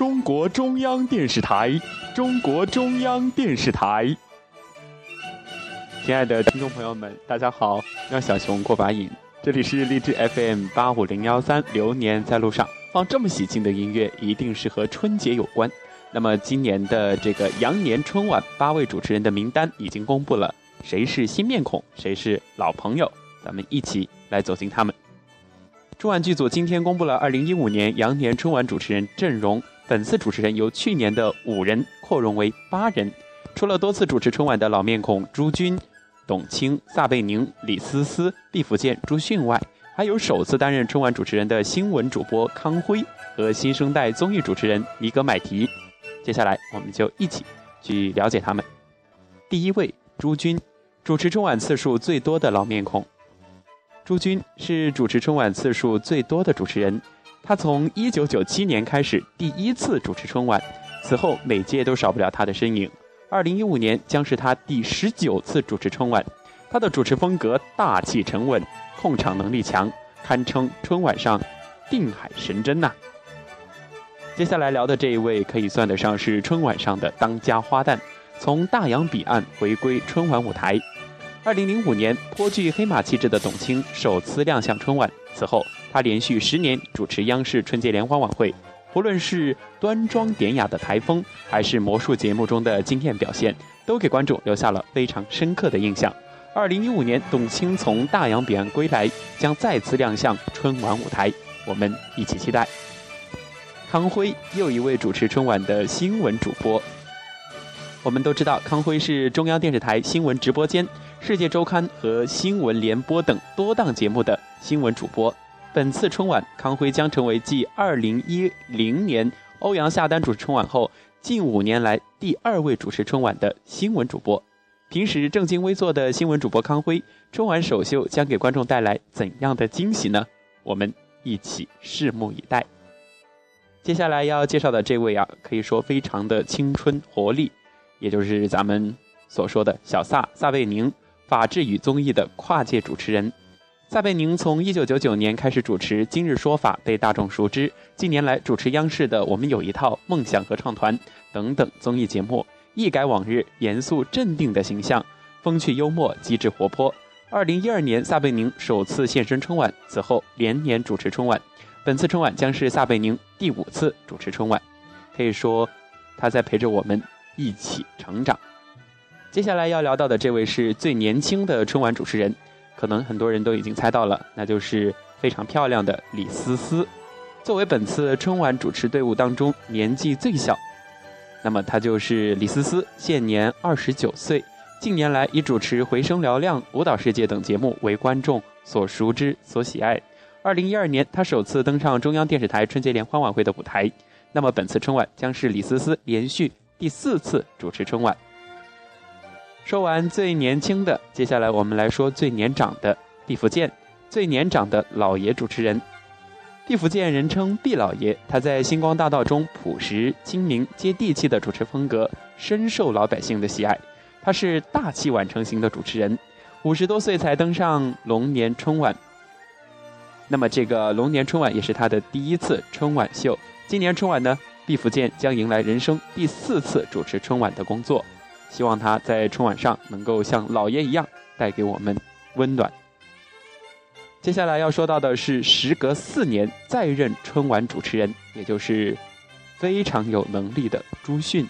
中国中央电视台，中国中央电视台。亲爱的听众朋友们，大家好，让小熊过把瘾。这里是荔枝 FM 八五零幺三，流年在路上。放这么喜庆的音乐，一定是和春节有关。那么今年的这个羊年春晚，八位主持人的名单已经公布了，谁是新面孔，谁是老朋友？咱们一起来走进他们。春晚剧组今天公布了二零一五年羊年春晚主持人阵容，本次主持人由去年的五人扩容为八人。除了多次主持春晚的老面孔朱军、董卿、撒贝宁、李思思、毕福剑、朱迅外，还有首次担任春晚主持人的新闻主播康辉和新生代综艺主持人尼格买提。接下来，我们就一起去了解他们。第一位，朱军，主持春晚次数最多的老面孔。朱军是主持春晚次数最多的主持人，他从1997年开始第一次主持春晚，此后每届都少不了他的身影。2015年将是他第十九次主持春晚，他的主持风格大气沉稳，控场能力强，堪称春晚上定海神针呐。接下来聊的这一位可以算得上是春晚上的当家花旦，从大洋彼岸回归春晚舞台。二零零五年，颇具黑马气质的董卿首次亮相春晚。此后，她连续十年主持央视春节联欢晚会，不论是端庄典雅的台风，还是魔术节目中的惊艳表现，都给观众留下了非常深刻的印象。二零一五年，董卿从大洋彼岸归来，将再次亮相春晚舞台，我们一起期待。康辉，又一位主持春晚的新闻主播。我们都知道，康辉是中央电视台新闻直播间、世界周刊和新闻联播等多档节目的新闻主播。本次春晚，康辉将成为继2010年欧阳夏丹主持春晚后，近五年来第二位主持春晚的新闻主播。平时正襟危坐的新闻主播康辉，春晚首秀将给观众带来怎样的惊喜呢？我们一起拭目以待。接下来要介绍的这位啊，可以说非常的青春活力。也就是咱们所说的小撒撒贝宁，法制与综艺的跨界主持人。撒贝宁从1999年开始主持《今日说法》，被大众熟知。近年来主持央视的《我们有一套》《梦想合唱团》等等综艺节目，一改往日严肃镇定的形象，风趣幽默、机智活泼。2012年，撒贝宁首次现身春晚，此后连年主持春晚。本次春晚将是撒贝宁第五次主持春晚，可以说他在陪着我们。一起成长。接下来要聊到的这位是最年轻的春晚主持人，可能很多人都已经猜到了，那就是非常漂亮的李思思。作为本次春晚主持队伍当中年纪最小，那么她就是李思思，现年二十九岁。近年来以主持《回声嘹亮》《舞蹈世界》等节目为观众所熟知、所喜爱。二零一二年，她首次登上中央电视台春节联欢晚会的舞台。那么本次春晚将是李思思连续。第四次主持春晚。说完最年轻的，接下来我们来说最年长的毕福剑，最年长的老爷主持人。毕福剑人称毕老爷，他在星光大道中朴实、精明、接地气的主持风格深受老百姓的喜爱。他是大器晚成型的主持人，五十多岁才登上龙年春晚。那么这个龙年春晚也是他的第一次春晚秀。今年春晚呢？毕福剑将迎来人生第四次主持春晚的工作，希望他在春晚上能够像老爷一样带给我们温暖。接下来要说到的是，时隔四年再任春晚主持人，也就是非常有能力的朱迅。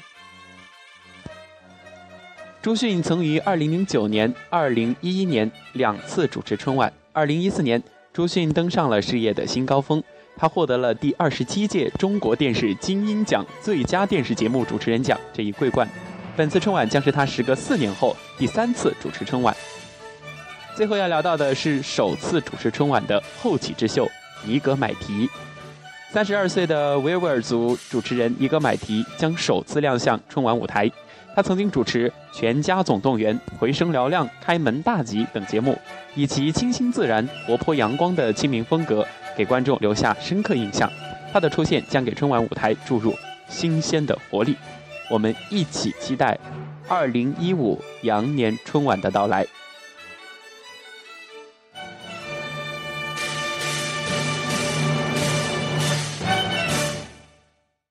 朱迅曾于2009年、2011年两次主持春晚，2014年，朱迅登上了事业的新高峰。他获得了第二十七届中国电视金鹰奖最佳电视节目主持人奖这一桂冠。本次春晚将是他时隔四年后第三次主持春晚。最后要聊到的是首次主持春晚的后起之秀尼格买提。三十二岁的维吾尔族主持人尼格买提将首次亮相春晚舞台。他曾经主持《全家总动员》《回声嘹亮》《开门大吉》等节目，以其清新自然、活泼阳光的亲民风格。给观众留下深刻印象，他的出现将给春晚舞台注入新鲜的活力。我们一起期待二零一五羊年春晚的到来。